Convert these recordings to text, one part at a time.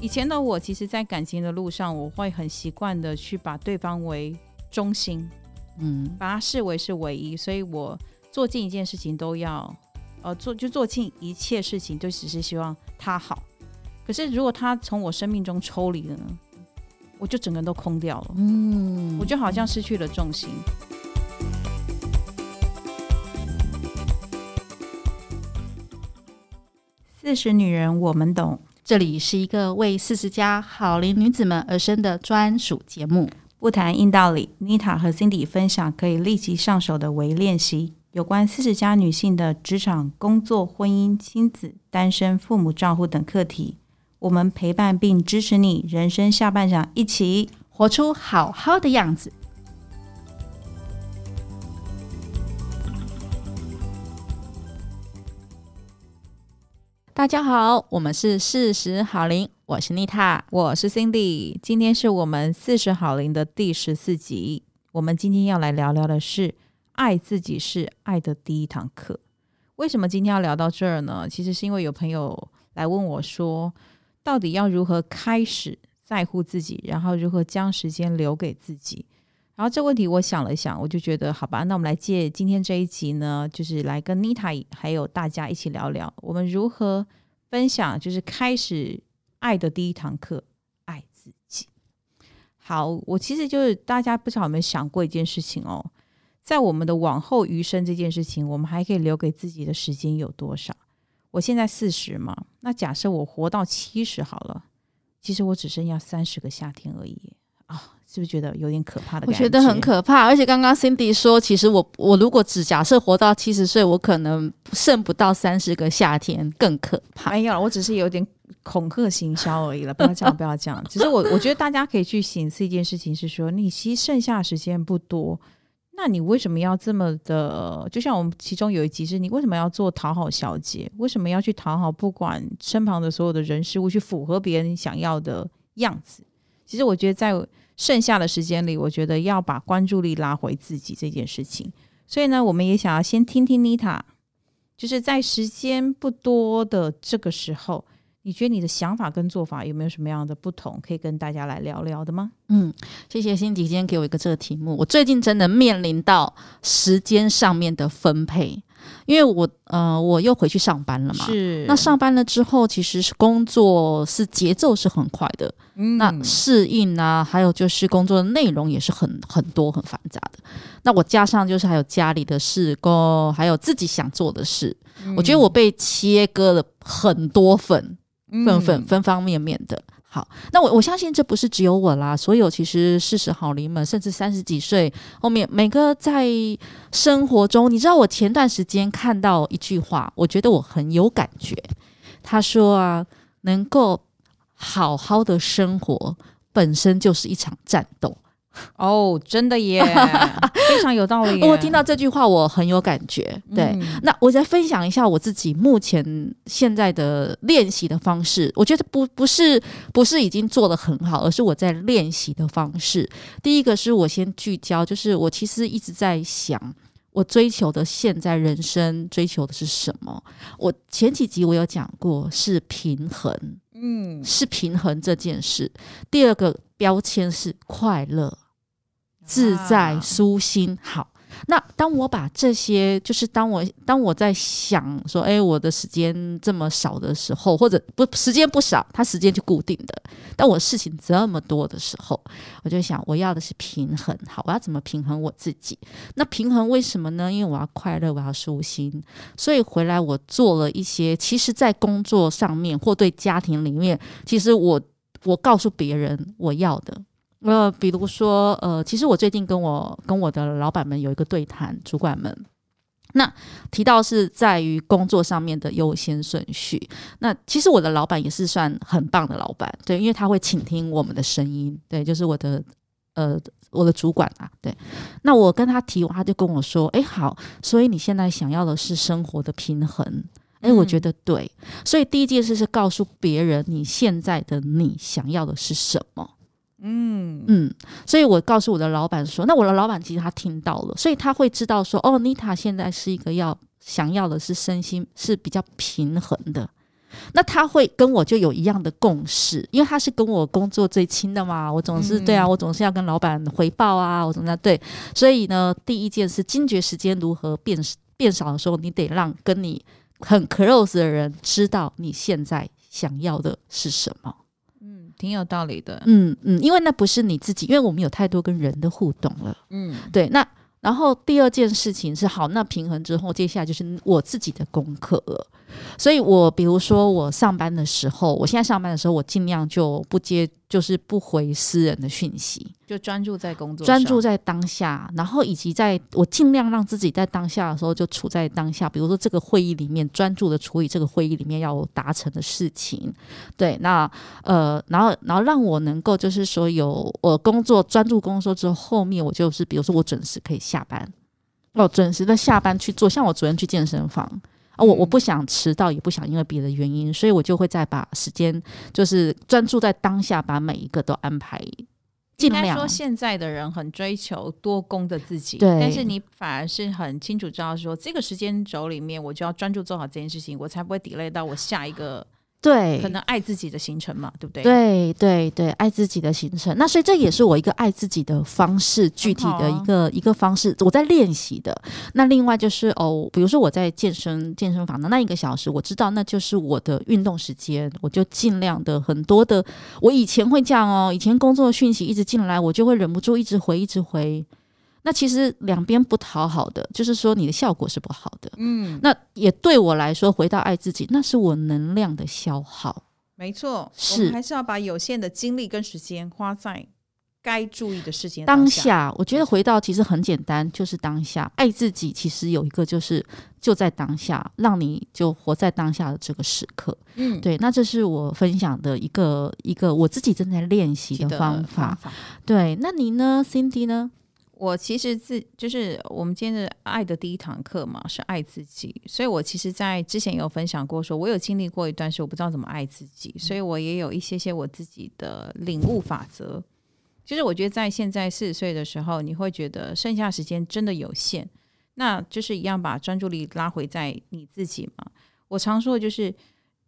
以前的我，其实，在感情的路上，我会很习惯的去把对方为中心，嗯，把他视为是唯一，所以我做尽一件事情都要，呃，做就做尽一切事情，就只是希望他好。可是，如果他从我生命中抽离了呢，我就整个人都空掉了，嗯，我就好像失去了重心。四十女人，我们懂。这里是一个为四十加好龄女子们而生的专属节目，不谈硬道理。Nita 和 Cindy 分享可以立即上手的微练习，有关四十加女性的职场、工作、婚姻、亲子、单身、父母照护等课题。我们陪伴并支持你，人生下半场，一起活出好好的样子。大家好，我们是四十好龄，我是妮塔，我是 Cindy。今天是我们四十好龄的第十四集。我们今天要来聊聊的是，爱自己是爱的第一堂课。为什么今天要聊到这儿呢？其实是因为有朋友来问我说，到底要如何开始在乎自己，然后如何将时间留给自己？然后这问题我想了想，我就觉得好吧，那我们来借今天这一集呢，就是来跟妮塔还有大家一起聊聊，我们如何分享，就是开始爱的第一堂课，爱自己。好，我其实就是大家不知道有没有想过一件事情哦，在我们的往后余生这件事情，我们还可以留给自己的时间有多少？我现在四十嘛，那假设我活到七十好了，其实我只剩下三十个夏天而已。是不是觉得有点可怕的感觉？我觉得很可怕，而且刚刚 Cindy 说，其实我我如果只假设活到七十岁，我可能剩不到三十个夏天，更可怕。没有，我只是有点恐吓行销而已了，不要这样，不要这样。其实我我觉得大家可以去省思一件事情，是说你其实剩下的时间不多，那你为什么要这么的？就像我们其中有一集是，你为什么要做讨好小姐？为什么要去讨好不管身旁的所有的人事物，去符合别人想要的样子？其实我觉得在剩下的时间里，我觉得要把关注力拉回自己这件事情。所以呢，我们也想要先听听妮塔，就是在时间不多的这个时候，你觉得你的想法跟做法有没有什么样的不同，可以跟大家来聊聊的吗？嗯，谢谢辛迪今天给我一个这个题目。我最近真的面临到时间上面的分配。因为我呃，我又回去上班了嘛。是。那上班了之后，其实是工作是节奏是很快的。嗯。那适应啊，还有就是工作的内容也是很很多很繁杂的。那我加上就是还有家里的事工，还有自己想做的事。嗯。我觉得我被切割了很多份，份份分方面面的。好，那我我相信这不是只有我啦，所有其实四十好龄们，甚至三十几岁后面每个在生活中，你知道，我前段时间看到一句话，我觉得我很有感觉。他说啊，能够好好的生活本身就是一场战斗。哦，真的耶，非常有道理。我听到这句话，我很有感觉。对，嗯、那我再分享一下我自己目前现在的练习的方式。我觉得不不是不是已经做得很好，而是我在练习的方式。第一个是我先聚焦，就是我其实一直在想，我追求的现在人生追求的是什么？我前几集我有讲过，是平衡，嗯，是平衡这件事。第二个标签是快乐。自在舒心好，那当我把这些，就是当我当我在想说，哎，我的时间这么少的时候，或者不时间不少，它时间就固定的。当我事情这么多的时候，我就想，我要的是平衡。好，我要怎么平衡我自己？那平衡为什么呢？因为我要快乐，我要舒心。所以回来我做了一些，其实在工作上面或对家庭里面，其实我我告诉别人我要的。呃，比如说，呃，其实我最近跟我跟我的老板们有一个对谈，主管们，那提到是在于工作上面的优先顺序。那其实我的老板也是算很棒的老板，对，因为他会倾听我们的声音，对，就是我的呃我的主管啊，对。那我跟他提，他就跟我说，哎，好，所以你现在想要的是生活的平衡，哎，我觉得对。所以第一件事是告诉别人，你现在的你想要的是什么。嗯嗯，所以我告诉我的老板说，那我的老板其实他听到了，所以他会知道说，哦，妮塔现在是一个要想要的是身心是比较平衡的，那他会跟我就有一样的共识，因为他是跟我工作最亲的嘛。我总是、嗯、对啊，我总是要跟老板回报啊，我总是要对。所以呢，第一件事，惊觉时间如何变变少的时候，你得让跟你很 close 的人知道你现在想要的是什么。嗯，挺有道理的。嗯嗯，因为那不是你自己，因为我们有太多跟人的互动了。嗯，对，那。然后第二件事情是好，那平衡之后，接下来就是我自己的功课了。所以我比如说我上班的时候，我现在上班的时候，我尽量就不接，就是不回私人的讯息，就专注在工作，专注在当下。然后以及在我尽量让自己在当下的时候就处在当下，比如说这个会议里面专注的处理这个会议里面要达成的事情。对，那呃，然后然后让我能够就是说有我工作专注工作之后，后面我就是比如说我准时可以下班，哦，准时的下班去做。像我昨天去健身房。啊，我我不想迟到，也不想因为别的原因，所以我就会再把时间，就是专注在当下，把每一个都安排。尽量说，现在的人很追求多工的自己，对，但是你反而是很清楚知道说，这个时间轴里面，我就要专注做好这件事情，我才不会 delay 到我下一个。对，可能爱自己的行程嘛，对不对？对对对，爱自己的行程。那所以这也是我一个爱自己的方式，具体的一个、啊、一个方式，我在练习的。那另外就是哦，比如说我在健身健身房的那一个小时，我知道那就是我的运动时间，我就尽量的很多的。我以前会这样哦，以前工作的讯息一直进来，我就会忍不住一直回，一直回。那其实两边不讨好的，就是说你的效果是不好的。嗯，那也对我来说，回到爱自己，那是我能量的消耗。没错，是，我们还是要把有限的精力跟时间花在该注意的事情当下。我觉得回到其实很简单，就是当下爱自己。其实有一个就是就在当下，让你就活在当下的这个时刻。嗯，对，那这是我分享的一个一个我自己正在练习的方法。方法。对，那你呢，Cindy 呢？我其实自就是我们今天的爱的第一堂课嘛，是爱自己。所以我其实，在之前有分享过说，说我有经历过一段时，我不知道怎么爱自己，所以我也有一些些我自己的领悟法则。就是我觉得在现在四十岁的时候，你会觉得剩下时间真的有限，那就是一样把专注力拉回在你自己嘛。我常说的就是，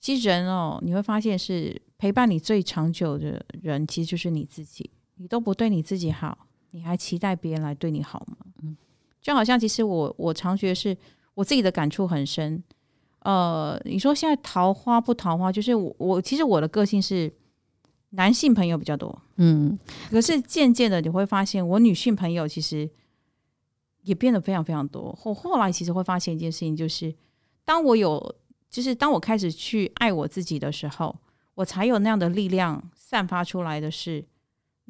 其实人哦，你会发现是陪伴你最长久的人，其实就是你自己。你都不对你自己好。你还期待别人来对你好吗？嗯，就好像其实我我常觉得是我自己的感触很深。呃，你说现在桃花不桃花，就是我我其实我的个性是男性朋友比较多，嗯，可是渐渐的你会发现我女性朋友其实也变得非常非常多。后后来其实会发现一件事情，就是当我有就是当我开始去爱我自己的时候，我才有那样的力量散发出来的是。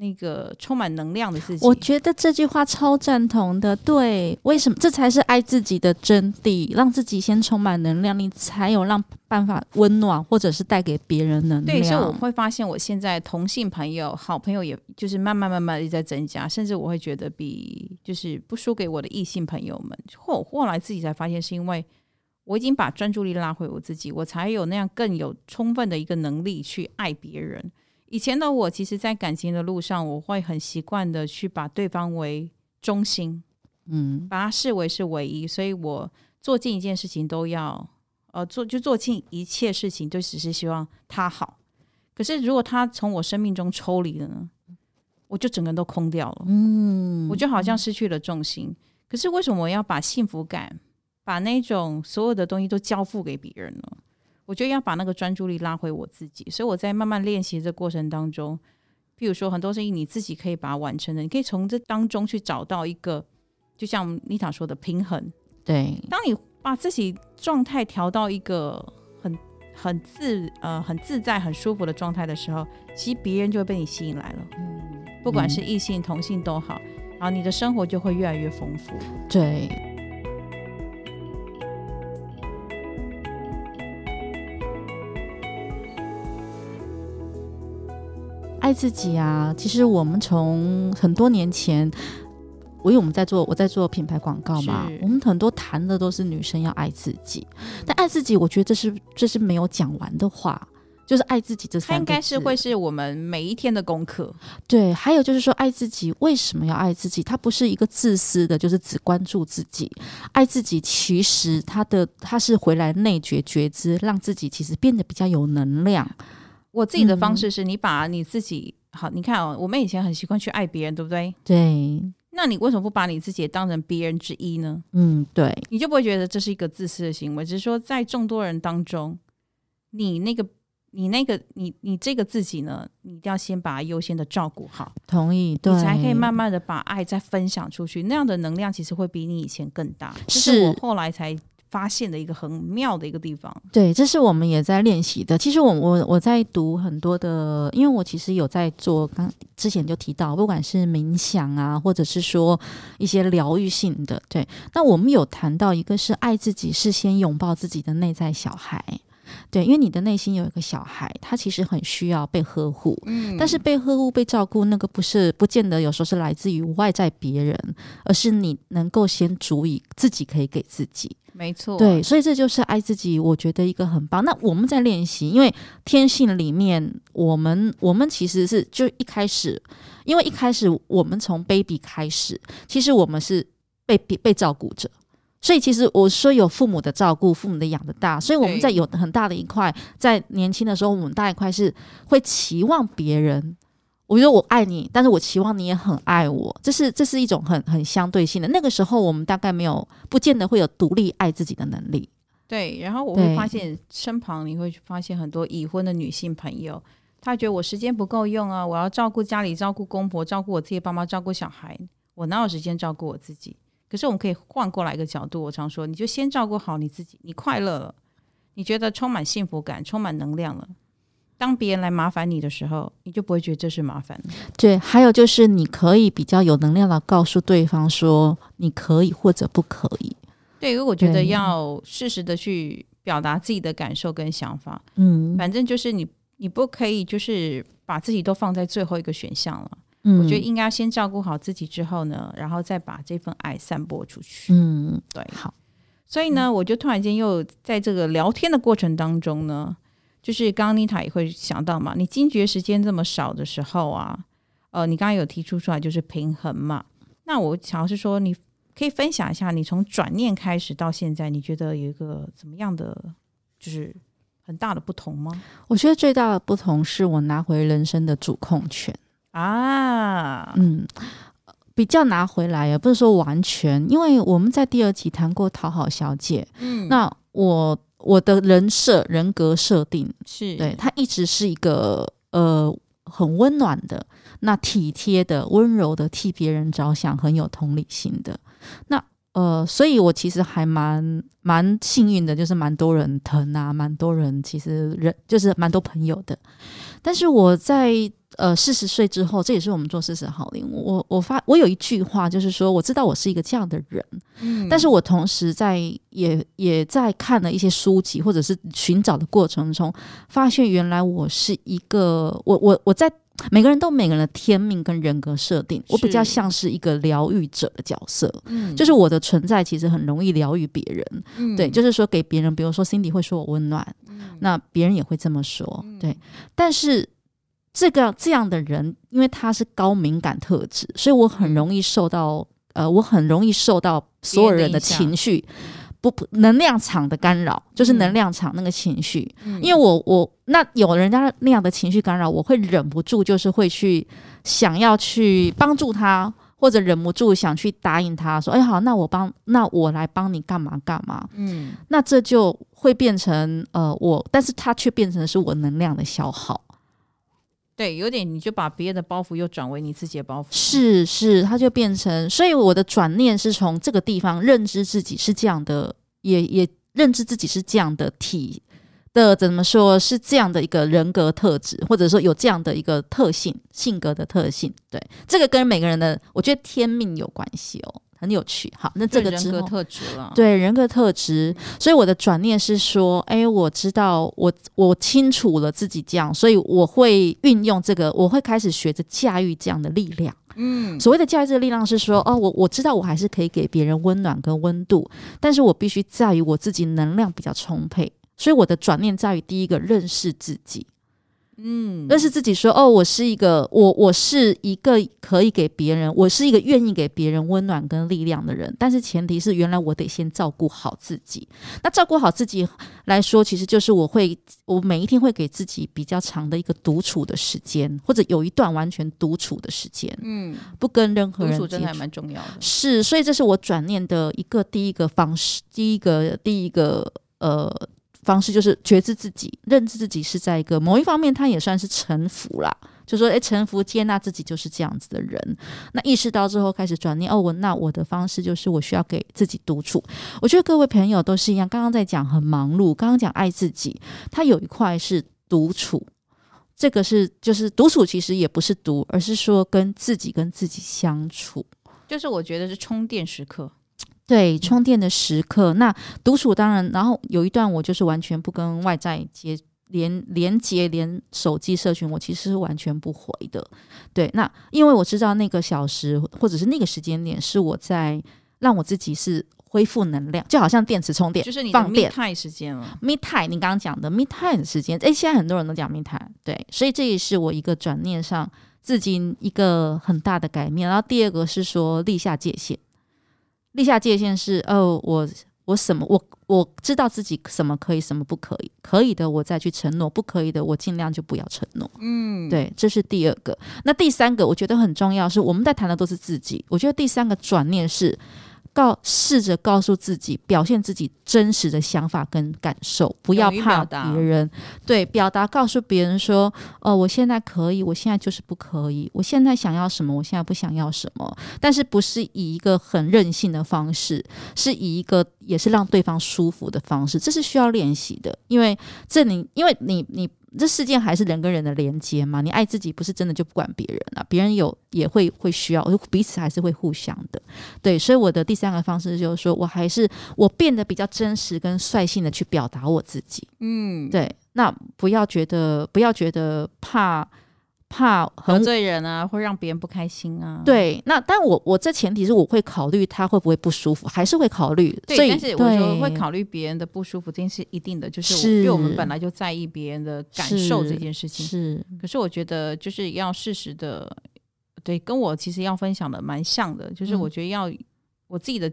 那个充满能量的事情，我觉得这句话超赞同的。对，为什么？这才是爱自己的真谛，让自己先充满能量，你才有让办法温暖，或者是带给别人能量。对，所以我会发现，我现在同性朋友、好朋友，也就是慢慢慢慢的在增加，甚至我会觉得比就是不输给我的异性朋友们。后后来自己才发现，是因为我已经把专注力拉回我自己，我才有那样更有充分的一个能力去爱别人。以前的我，其实，在感情的路上，我会很习惯的去把对方为中心，嗯，把他视为是唯一，所以我做尽一件事情都要，呃，做就做尽一切事情，就只是希望他好。可是，如果他从我生命中抽离了呢，我就整个人都空掉了，嗯，我就好像失去了重心。可是，为什么我要把幸福感，把那种所有的东西都交付给别人呢？我觉得要把那个专注力拉回我自己，所以我在慢慢练习这过程当中，譬如说很多事情你自己可以把它完成的，你可以从这当中去找到一个，就像妮塔说的平衡。对，当你把自己状态调到一个很很自呃很自在、很舒服的状态的时候，其实别人就会被你吸引来了。嗯，不管是异性、同性都好，然后你的生活就会越来越丰富。对。爱自己啊！其实我们从很多年前，我因为我们在做，我在做品牌广告嘛，我们很多谈的都是女生要爱自己。但爱自己，我觉得这是这是没有讲完的话。就是爱自己这三个字，它应该是会是我们每一天的功课。对，还有就是说，爱自己为什么要爱自己？它不是一个自私的，就是只关注自己。爱自己其实它的它是回来内觉觉知，让自己其实变得比较有能量。我自己的方式是你把你自己、嗯、好，你看哦，我们以前很习惯去爱别人，对不对？对。那你为什么不把你自己也当成别人之一呢？嗯，对，你就不会觉得这是一个自私的行为。只是说，在众多人当中，你那个、你那个、你你这个自己呢，你一定要先把它优先的照顾好。同意，对，你才可以慢慢的把爱再分享出去。那样的能量其实会比你以前更大。是，是我后来才。发现的一个很妙的一个地方，对，这是我们也在练习的。其实我我我在读很多的，因为我其实有在做，刚之前就提到，不管是冥想啊，或者是说一些疗愈性的，对。那我们有谈到一个是爱自己，是先拥抱自己的内在小孩。对，因为你的内心有一个小孩，他其实很需要被呵护。嗯，但是被呵护、被照顾，那个不是不见得有时候是来自于外在别人，而是你能够先足以自己可以给自己。没错，对，所以这就是爱自己，我觉得一个很棒。那我们在练习，因为天性里面，我们我们其实是就一开始，因为一开始我们从 baby 开始，其实我们是被被被照顾着。所以其实我说有父母的照顾，父母的养的大，所以我们在有很大的一块，在年轻的时候，我们大一块是会期望别人。我觉得我爱你，但是我期望你也很爱我，这是这是一种很很相对性的。那个时候我们大概没有，不见得会有独立爱自己的能力。对，然后我会发现身旁你会发现很多已婚的女性朋友，她觉得我时间不够用啊，我要照顾家里，照顾公婆，照顾我自己爸妈，照顾小孩，我哪有时间照顾我自己？可是我们可以换过来一个角度，我常说，你就先照顾好你自己，你快乐了，你觉得充满幸福感，充满能量了。当别人来麻烦你的时候，你就不会觉得这是麻烦。对，还有就是你可以比较有能量的告诉对方说，你可以或者不可以。对，因为我觉得要适时的去表达自己的感受跟想法。嗯，反正就是你，你不可以就是把自己都放在最后一个选项了。嗯，我觉得应该先照顾好自己之后呢，然后再把这份爱散播出去。嗯，对，好。所以呢，嗯，我就突然间又在这个聊天的过程当中呢，就是刚刚妮塔也会想到嘛，你惊觉时间这么少的时候啊，呃，你刚刚有提出出来就是平衡嘛。那我想要是说，你可以分享一下，你从转念开始到现在，你觉得有一个怎么样的，就是很大的不同吗？我觉得最大的不同是我拿回人生的主控权。啊，嗯，比较拿回来也不是说完全，因为我们在第二集谈过讨好小姐，嗯，那我我的人设人格设定是。对她一直是一个呃很温暖的，那体贴的、温柔的，替别人着想，很有同理心的，那呃，所以我其实还蛮蛮幸运的，就是蛮多人疼啊，蛮多人其实人就是蛮多朋友的，但是我在。呃，四十岁之后，这也是我们做四十好龄。我我发我有一句话，就是说，我知道我是一个这样的人，嗯，但是我同时在也也在看了一些书籍，或者是寻找的过程中，发现原来我是一个我我我在每个人都每个人的天命跟人格设定，我比较像是一个疗愈者的角色，嗯，就是我的存在其实很容易疗愈别人，嗯，对，就是说给别人，比如说 Cindy 会说我温暖，嗯，那别人也会这么说，嗯，对，但是。这个这样的人，因为他是高敏感特质，所以我很容易受到呃，我很容易受到所有人的情绪不不能量场的干扰，就是能量场那个情绪。嗯、因为我我那有人家那样的情绪干扰，我会忍不住就是会去想要去帮助他，或者忍不住想去答应他说：“哎，好，那我帮，那我来帮你干嘛干嘛。”嗯，那这就会变成呃我，但是他却变成是我能量的消耗。对，有点你就把别人的包袱又转为你自己的包袱，是是，它就变成，所以我的转念是从这个地方认知自己是这样的，也也认知自己是这样的体的，怎么说是这样的一个人格特质，或者说有这样的一个特性，性格的特性，对，这个跟每个人的，我觉得天命有关系哦。很有趣，好，那这个人格特质了，对人格特质，所以我的转念是说，哎，我知道我我清楚了自己这样，所以我会运用这个，我会开始学着驾驭这样的力量。嗯，所谓的驾驭这个力量是说，哦，我我知道我还是可以给别人温暖跟温度，但是我必须在于我自己能量比较充沛，所以我的转念在于第一个认识自己。嗯，认识自己说，说哦，我是一个，我我是一个可以给别人，我是一个愿意给别人温暖跟力量的人。但是前提是，原来我得先照顾好自己。那照顾好自己来说，其实就是我会，我每一天会给自己比较长的一个独处的时间，或者有一段完全独处的时间。嗯，不跟任何人。独处真的还蛮重要的。是，所以这是我转念的一个第一个方式，第一个第一个呃。方式就是觉知自己，认知自己是在一个某一方面，他也算是臣服啦。就说，诶，臣服接纳自己就是这样子的人。那意识到之后，开始转念，哦，我那我的方式就是我需要给自己独处。我觉得各位朋友都是一样。刚刚在讲很忙碌，刚刚讲爱自己，他有一块是独处，这个是就是独处，其实也不是独，而是说跟自己跟自己相处，就是我觉得是充电时刻。对，充电的时刻，那独处当然，然后有一段我就是完全不跟外在接连连接，连手机社群，我其实是完全不回的。对，那因为我知道那个小时或者是那个时间点是我在让我自己是恢复能量，就好像电池充电，就是你的 me time 时间了。me time，你刚刚讲的 me time 的时间，诶，现在很多人都讲 me time，对，所以这也是我一个转念上至今一个很大的改变。然后第二个是说立下界限。立下界限是哦，我我什么我我知道自己什么可以，什么不可以，可以的我再去承诺，不可以的我尽量就不要承诺。嗯，对，这是第二个。那第三个我觉得很重要，是我们在谈的都是自己。我觉得第三个转念是。告试着告诉自己，表现自己真实的想法跟感受，不要怕别人。对，表达告诉别人说：“哦，我现在可以，我现在就是不可以。我现在想要什么，我现在不想要什么。但是不是以一个很任性的方式，是以一个也是让对方舒服的方式。这是需要练习的，因为这你，因为你你。”这世界还是人跟人的连接嘛？你爱自己不是真的就不管别人啊？别人有也会会需要，彼此还是会互相的。对，所以我的第三个方式就是说，我还是我变得比较真实跟率性的去表达我自己。嗯，对，那不要觉得不要觉得怕。怕得罪人啊，会让别人不开心啊。对，那但我我这前提是我会考虑他会不会不舒服，还是会考虑。对，所以但是我说会考虑别人的不舒服，这件事一定的，就是，是因为我们本来就在意别人的感受这件事情。是，是可是我觉得就是要适时的，对，跟我其实要分享的蛮像的，就是我觉得要我自己的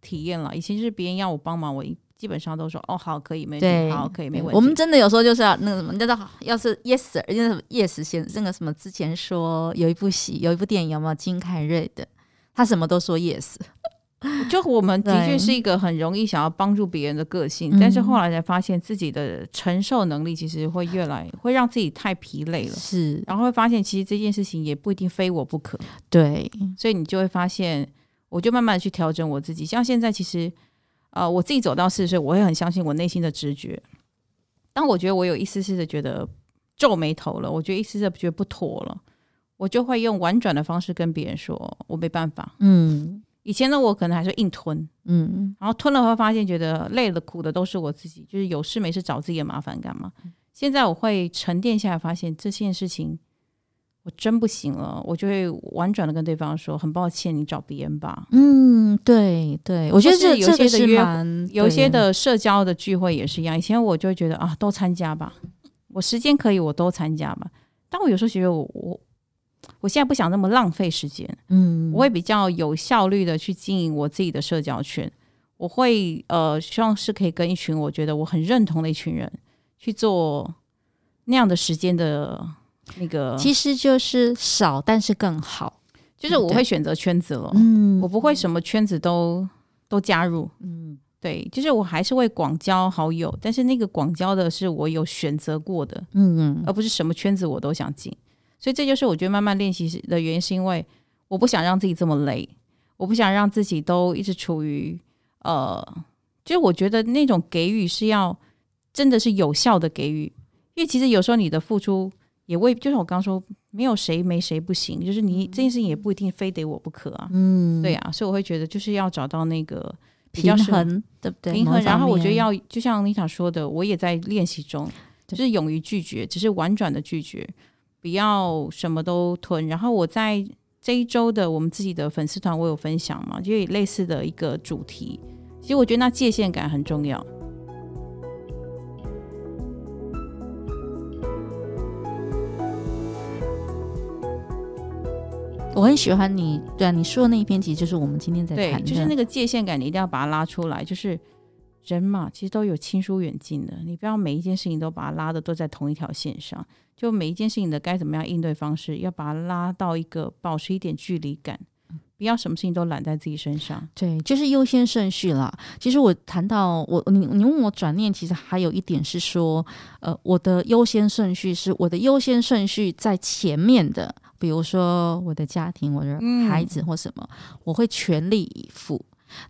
体验了。以前就是别人要我帮忙，我一。基本上都说哦好可以没问题，好可以没问题。我们真的有时候就是要那个什么叫做要是 yes sir，那个 yes 先那个什么之前说有一部戏有一部电影有没有金凯瑞的，他什么都说 yes。就我们的确是一个很容易想要帮助别人的个性，但是后来才发现自己的承受能力其实会越来会让自己太疲累了。是，然后会发现其实这件事情也不一定非我不可。对，所以你就会发现，我就慢慢的去调整我自己，像现在其实。呃，我自己走到四十岁，我会很相信我内心的直觉。当我觉得我有一丝丝的觉得皱眉头了，我觉得一丝丝的觉得不妥了，我就会用婉转的方式跟别人说，我没办法。嗯，以前的我可能还是硬吞，嗯，然后吞了会发现觉得累了苦的都是我自己，就是有事没事找自己的麻烦干嘛？现在我会沉淀下来，发现这件事情。我真不行了，我就会婉转的跟对方说：“很抱歉，你找别人吧。”嗯，对对，我觉得这有些的约，有些的社交的聚会也是一样。以前我就会觉得啊，都参加吧，我时间可以，我都参加吧。但我有时候觉得我我我现在不想那么浪费时间，嗯，我会比较有效率的去经营我自己的社交圈。我会呃，希望是可以跟一群我觉得我很认同的一群人去做那样的时间的。那个其实就是少，但是更好。就是我会选择圈子了，嗯，我不会什么圈子都都加入，嗯，对，就是我还是会广交好友，但是那个广交的是我有选择过的，嗯嗯，而不是什么圈子我都想进。所以这就是我觉得慢慢练习的原因，是因为我不想让自己这么累，我不想让自己都一直处于呃，就是我觉得那种给予是要真的是有效的给予，因为其实有时候你的付出。也未，就像我刚说，没有谁没谁不行，就是你这件事情也不一定非得我不可啊。嗯，对啊，所以我会觉得就是要找到那个平衡，对不对？平衡。然后我觉得要，就像妮塔说的，我也在练习中，就是勇于拒绝，只是婉转的拒绝，不要什么都吞。然后我在这一周的我们自己的粉丝团，我有分享嘛，就有类似的一个主题。其实我觉得那界限感很重要。我很喜欢你，对啊，你说的那一篇，其实就是我们今天在谈的，就是那个界限感，你一定要把它拉出来。就是人嘛，其实都有亲疏远近的，你不要每一件事情都把它拉的都在同一条线上。就每一件事情的该怎么样应对方式，要把它拉到一个保持一点距离感。不要什么事情都揽在自己身上，对，就是优先顺序啦。其实我谈到我，你你问我转念，其实还有一点是说，呃，我的优先顺序是我的优先顺序在前面的，比如说我的家庭、我的孩子或什么，嗯、我会全力以赴。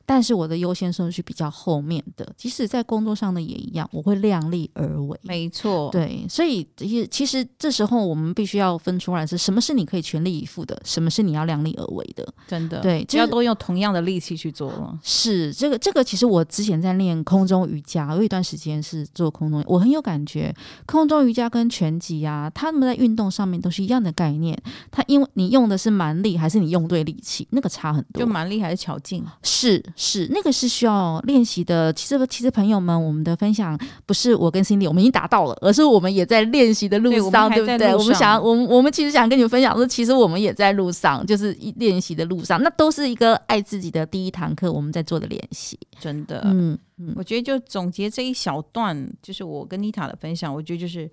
但是我的优先顺序比较后面的，即使在工作上的也一样，我会量力而为。没错，对，所以其其实这时候我们必须要分出来是什么是你可以全力以赴的，什么是你要量力而为的。真的，对，只要都用同样的力气去做了。是这个这个，其实我之前在练空中瑜伽，有一段时间是做空中，我很有感觉。空中瑜伽跟拳击啊，他们在运动上面都是一样的概念。它因为你用的是蛮力还是你用对力气，那个差很多。就蛮力还是巧劲？是。是是，那个是需要练习的。其实其实朋友们，我们的分享不是我跟 Cindy 我们已经达到了，而是我们也在练习的路上，对，对不对？我们想，我们我们其实想跟你们分享说，其实我们也在路上，就是练习的路上，那都是一个爱自己的第一堂课，我们在做的练习。真的，嗯，嗯，我觉得就总结这一小段，就是我跟妮塔的分享，我觉得就是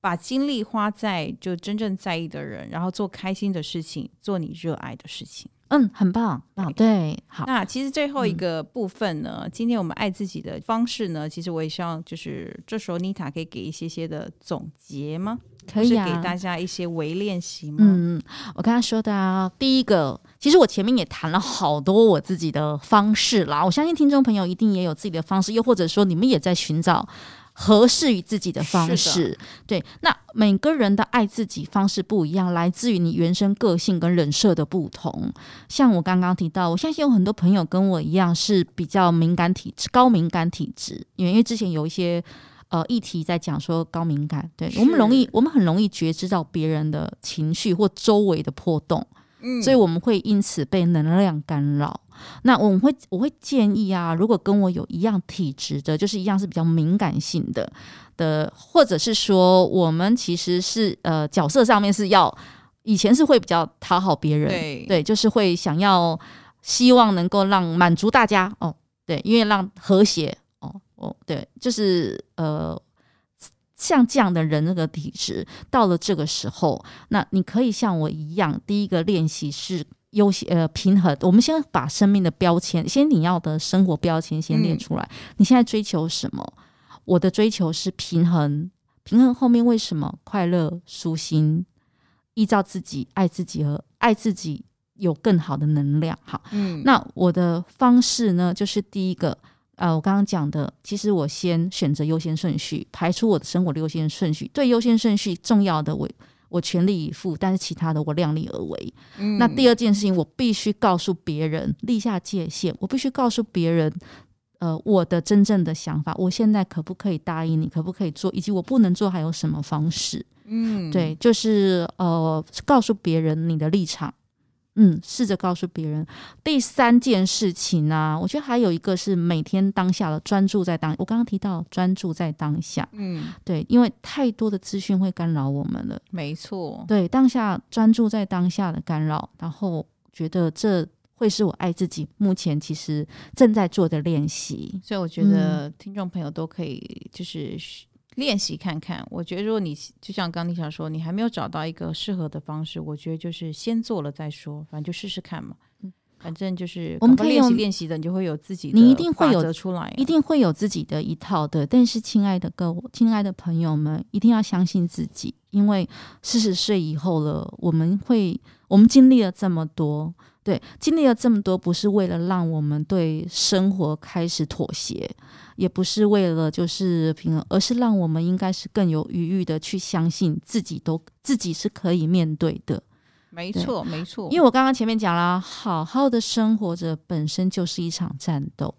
把精力花在就真正在意的人，然后做开心的事情，做你热爱的事情。嗯，很棒，棒，对，好。那其实最后一个部分呢，嗯、今天我们爱自己的方式呢，其实我也希望就是这时候妮塔可以给一些些的总结吗？可以啊，给大家一些微练习吗？嗯，我刚才说的啊，第一个，其实我前面也谈了好多我自己的方式啦，我相信听众朋友一定也有自己的方式，又或者说你们也在寻找。合适于自己的方式，对。那每个人的爱自己方式不一样，来自于你原生个性跟人设的不同。像我刚刚提到，我相信有很多朋友跟我一样是比较敏感体质、高敏感体质，因为之前有一些呃议题在讲说高敏感，对我们容易，我们很容易觉知到别人的情绪或周围的波动。嗯，所以我们会因此被能量干扰。那我们会，我会建议啊，如果跟我有一样体质的，就是一样是比较敏感性的的，或者是说我们其实是呃角色上面是要以前是会比较讨好别人，对，对，就是会想要希望能够让满足大家哦，对，因为让和谐哦哦，对，就是呃。像这样的人，那个体质到了这个时候，那你可以像我一样，第一个练习是优先呃平衡。我们先把生命的标签，先你要的生活标签先列出来。嗯、你现在追求什么？我的追求是平衡，平衡后面为什么快乐、舒心，依照自己爱自己和爱自己有更好的能量。好，嗯，那我的方式呢，就是第一个。呃，我刚刚讲的，其实我先选择优先顺序，排出我的生活的优先顺序。对优先顺序重要的我，我我全力以赴；但是其他的，我量力而为。嗯。那第二件事情，我必须告诉别人，立下界限。我必须告诉别人，呃，我的真正的想法。我现在可不可以答应你？可不可以做？以及我不能做，还有什么方式？嗯，对，就是呃，告诉别人你的立场。嗯，试着告诉别人。第三件事情呢、啊，我觉得还有一个是每天当下的专注在当。我刚刚提到专注在当下，嗯，对，因为太多的资讯会干扰我们了。没错，对，当下专注在当下的干扰，然后觉得这会是我爱自己目前其实正在做的练习。所以我觉得听众朋友都可以就是。练习看看，我觉得如果你就像刚刚你想说，你还没有找到一个适合的方式，我觉得就是先做了再说，反正就试试看嘛。嗯，反正就是我们可以练习练习的，你就会有自己的，你一定会有出来，一定会有自己的一套的。但是，亲爱的各位，亲爱的朋友们，一定要相信自己，因为四十岁以后了，我们会，我们经历了这么多。对，经历了这么多，不是为了让我们对生活开始妥协，也不是为了就是平衡，而是让我们应该是更有余裕的去相信自己都自己是可以面对的。没错，没错。因为我刚刚前面讲了，好好的生活着本身就是一场战斗。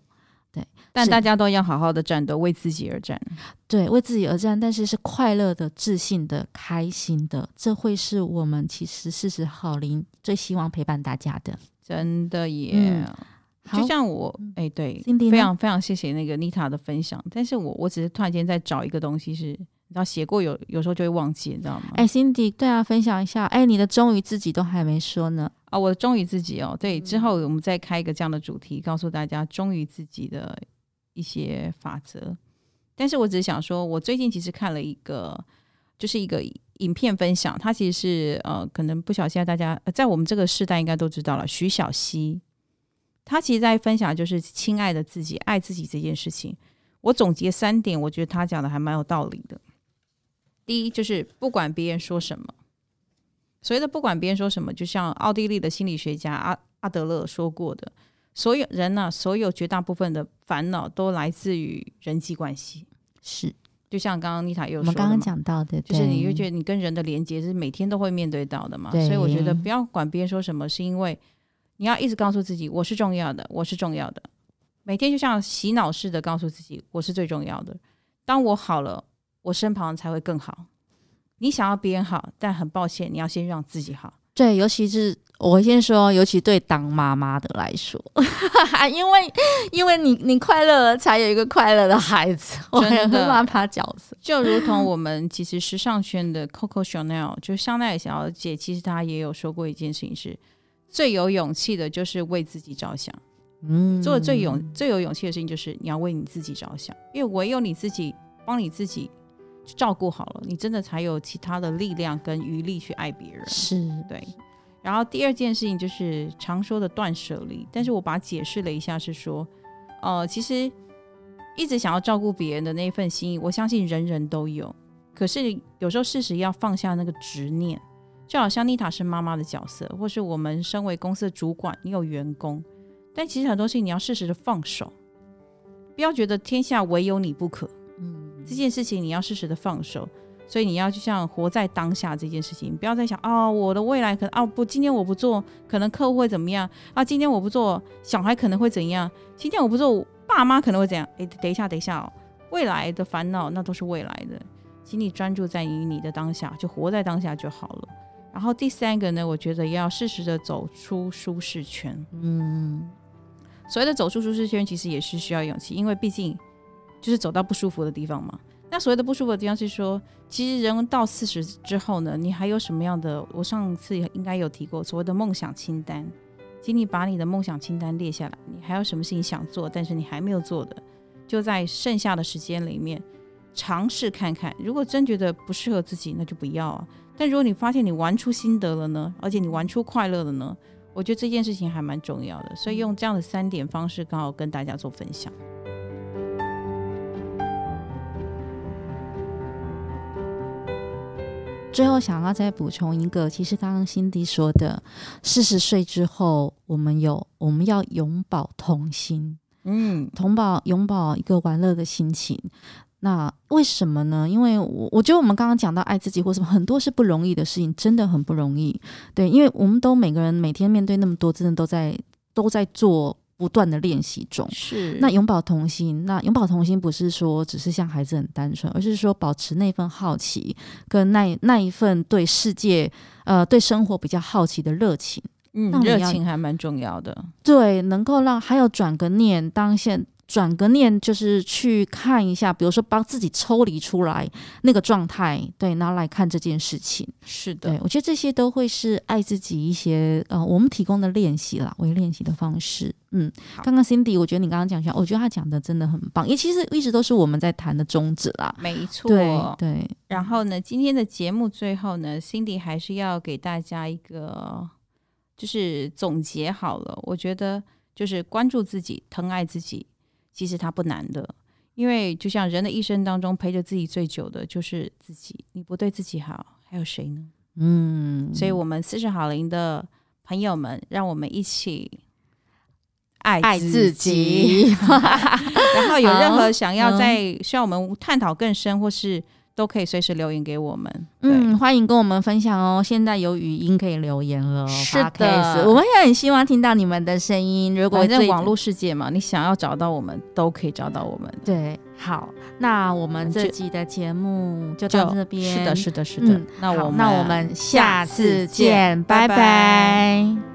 对，但大家都要好好的战斗，为自己而战。对，为自己而战，但是是快乐的、自信的、开心的，这会是我们其实四十好龄最希望陪伴大家的。真的耶，嗯、就像我，哎、欸，对，非常非常谢谢那个妮塔的分享。但是我我只是突然间在找一个东西是，是你知道写过有有时候就会忘记，你知道吗？哎、欸，Cindy，对啊，分享一下。哎、欸，你的忠于自己都还没说呢。啊，我忠于自己哦。对，之后我们再开一个这样的主题，告诉大家忠于自己的一些法则。但是我只是想说，我最近其实看了一个，就是一个影片分享，它其实是呃，可能不小心大家在我们这个时代应该都知道了，徐小溪，他其实在分享就是亲爱的自己，爱自己这件事情。我总结三点，我觉得他讲的还蛮有道理的。第一，就是不管别人说什么。所谓的不管别人说什么，就像奥地利的心理学家阿阿德勒说过的，所有人呢、啊，所有绝大部分的烦恼都来自于人际关系。是，就像刚刚妮塔又说，我们刚刚讲到的，就是你会觉得你跟人的连接是每天都会面对到的嘛。所以我觉得不要管别人说什么，是因为你要一直告诉自己，我是重要的，我是重要的。每天就像洗脑似的告诉自己，我是最重要的。当我好了，我身旁才会更好。你想要别人好，但很抱歉，你要先让自己好。对，尤其是我先说，尤其对当妈妈的来说，因为因为你你快乐了，才有一个快乐的孩子。真的，妈妈角色就如同我们其实时尚圈的 Coco Chanel，就香奈儿小姐，其实她也有说过一件事情是：是最有勇气的，就是为自己着想。嗯，做的最勇最有勇气的事情，就是你要为你自己着想，因为唯有你自己帮你自己。照顾好了，你真的才有其他的力量跟余力去爱别人。是对。然后第二件事情就是常说的断舍离，但是我把它解释了一下，是说，呃，其实一直想要照顾别人的那一份心意，我相信人人都有。可是有时候适时要放下那个执念，就好像妮塔是妈妈的角色，或是我们身为公司的主管，你有员工，但其实很多事情你要适时的放手，不要觉得天下唯有你不可。这件事情你要适时的放手，所以你要就像活在当下这件事情，不要再想哦，我的未来可能哦不，今天我不做，可能客户会怎么样啊？今天我不做，小孩可能会怎样？今天我不做，爸妈可能会怎样？哎，等一下，等一下哦，未来的烦恼那都是未来的，请你专注在于你的当下，就活在当下就好了。然后第三个呢，我觉得要适时的走出舒适圈。嗯，所谓的走出舒适圈，其实也是需要勇气，因为毕竟。就是走到不舒服的地方嘛。那所谓的不舒服的地方是说，其实人到四十之后呢，你还有什么样的？我上次应该有提过所谓的梦想清单，请你把你的梦想清单列下来。你还有什么事情想做，但是你还没有做的，就在剩下的时间里面尝试看看。如果真觉得不适合自己，那就不要啊。但如果你发现你玩出心得了呢，而且你玩出快乐了呢，我觉得这件事情还蛮重要的。所以用这样的三点方式，刚好跟大家做分享。最后想要再补充一个，其实刚刚辛迪说的，四十岁之后，我们有我们要永葆童心，嗯，同保永葆一个玩乐的心情。那为什么呢？因为我我觉得我们刚刚讲到爱自己或什么，很多是不容易的事情，真的很不容易。对，因为我们都每个人每天面对那么多，真的都在都在做。不断的练习中，是那永葆童心。那永葆童心不是说只是像孩子很单纯，而是说保持那份好奇，跟那那一份对世界、呃对生活比较好奇的热情。嗯，热情还蛮重要的。对，能够让还有转个念，当现。转个念，就是去看一下，比如说帮自己抽离出来那个状态，对，然后来看这件事情。是的，对，我觉得这些都会是爱自己一些呃，我们提供的练习啦，为练习的方式。嗯，刚刚 Cindy，我觉得你刚刚讲一下，我觉得他讲的真的很棒，因为其实一直都是我们在谈的宗旨啦。没错，对对。然后呢，今天的节目最后呢，Cindy 还是要给大家一个就是总结好了，我觉得就是关注自己，疼爱自己。其实它不难的，因为就像人的一生当中陪着自己最久的就是自己，你不对自己好，还有谁呢？嗯，所以我们四十好龄的朋友们，让我们一起爱自己。然后有任何想要在需要我们探讨更深，或是。都可以随时留言给我们，嗯，欢迎跟我们分享哦。现在有语音可以留言了，是的，我们也很希望听到你们的声音。如果在网络世界嘛，你想要找到我们，都可以找到我们。对，好，那我们这集的节目就到这边。是的，是的，是的。那我们那我们下次见，拜拜。